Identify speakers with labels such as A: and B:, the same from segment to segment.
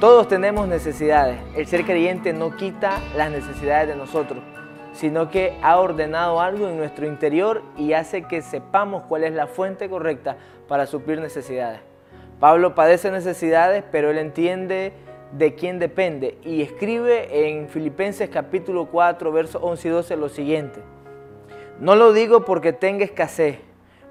A: Todos tenemos necesidades. El ser creyente no quita las necesidades de nosotros, sino que ha ordenado algo en nuestro interior y hace que sepamos cuál es la fuente correcta para suplir necesidades. Pablo padece necesidades, pero él entiende de quién depende y escribe en Filipenses capítulo 4, versos 11 y 12 lo siguiente. No lo digo porque tenga escasez,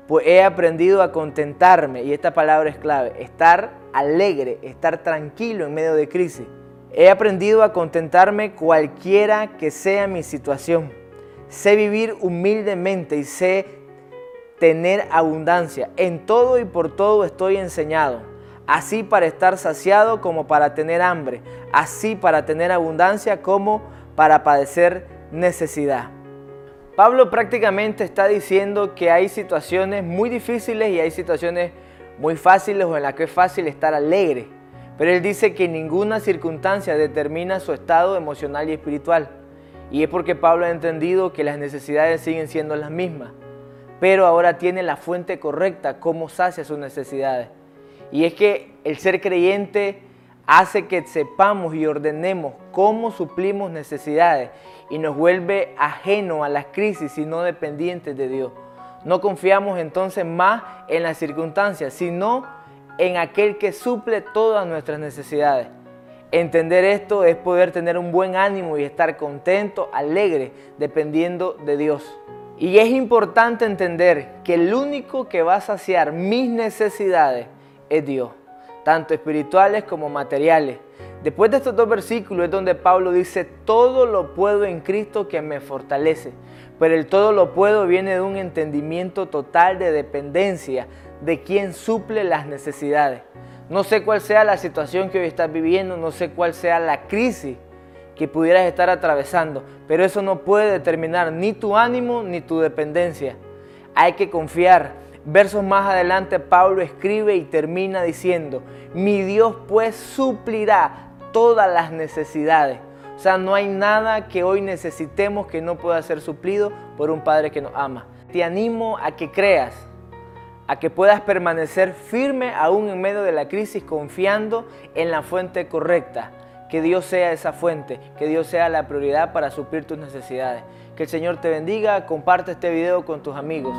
A: pues he aprendido a contentarme, y esta palabra es clave, estar alegre, estar tranquilo en medio de crisis. He aprendido a contentarme cualquiera que sea mi situación. Sé vivir humildemente y sé tener abundancia. En todo y por todo estoy enseñado. Así para estar saciado como para tener hambre. Así para tener abundancia como para padecer necesidad. Pablo prácticamente está diciendo que hay situaciones muy difíciles y hay situaciones muy fáciles o en la que es fácil estar alegre. Pero él dice que ninguna circunstancia determina su estado emocional y espiritual. Y es porque Pablo ha entendido que las necesidades siguen siendo las mismas. Pero ahora tiene la fuente correcta, cómo sacia sus necesidades. Y es que el ser creyente hace que sepamos y ordenemos cómo suplimos necesidades y nos vuelve ajeno a las crisis y no dependientes de Dios. No confiamos entonces más en las circunstancias, sino en aquel que suple todas nuestras necesidades. Entender esto es poder tener un buen ánimo y estar contento, alegre, dependiendo de Dios. Y es importante entender que el único que va a saciar mis necesidades es Dios, tanto espirituales como materiales. Después de estos dos versículos es donde Pablo dice, todo lo puedo en Cristo que me fortalece. Pero el todo lo puedo viene de un entendimiento total de dependencia de quien suple las necesidades. No sé cuál sea la situación que hoy estás viviendo, no sé cuál sea la crisis que pudieras estar atravesando, pero eso no puede determinar ni tu ánimo ni tu dependencia. Hay que confiar. Versos más adelante Pablo escribe y termina diciendo, mi Dios pues suplirá todas las necesidades o sea, no hay nada que hoy necesitemos que no pueda ser suplido por un Padre que nos ama. Te animo a que creas, a que puedas permanecer firme aún en medio de la crisis, confiando en la fuente correcta. Que Dios sea esa fuente, que Dios sea la prioridad para suplir tus necesidades. Que el Señor te bendiga, comparte este video con tus amigos.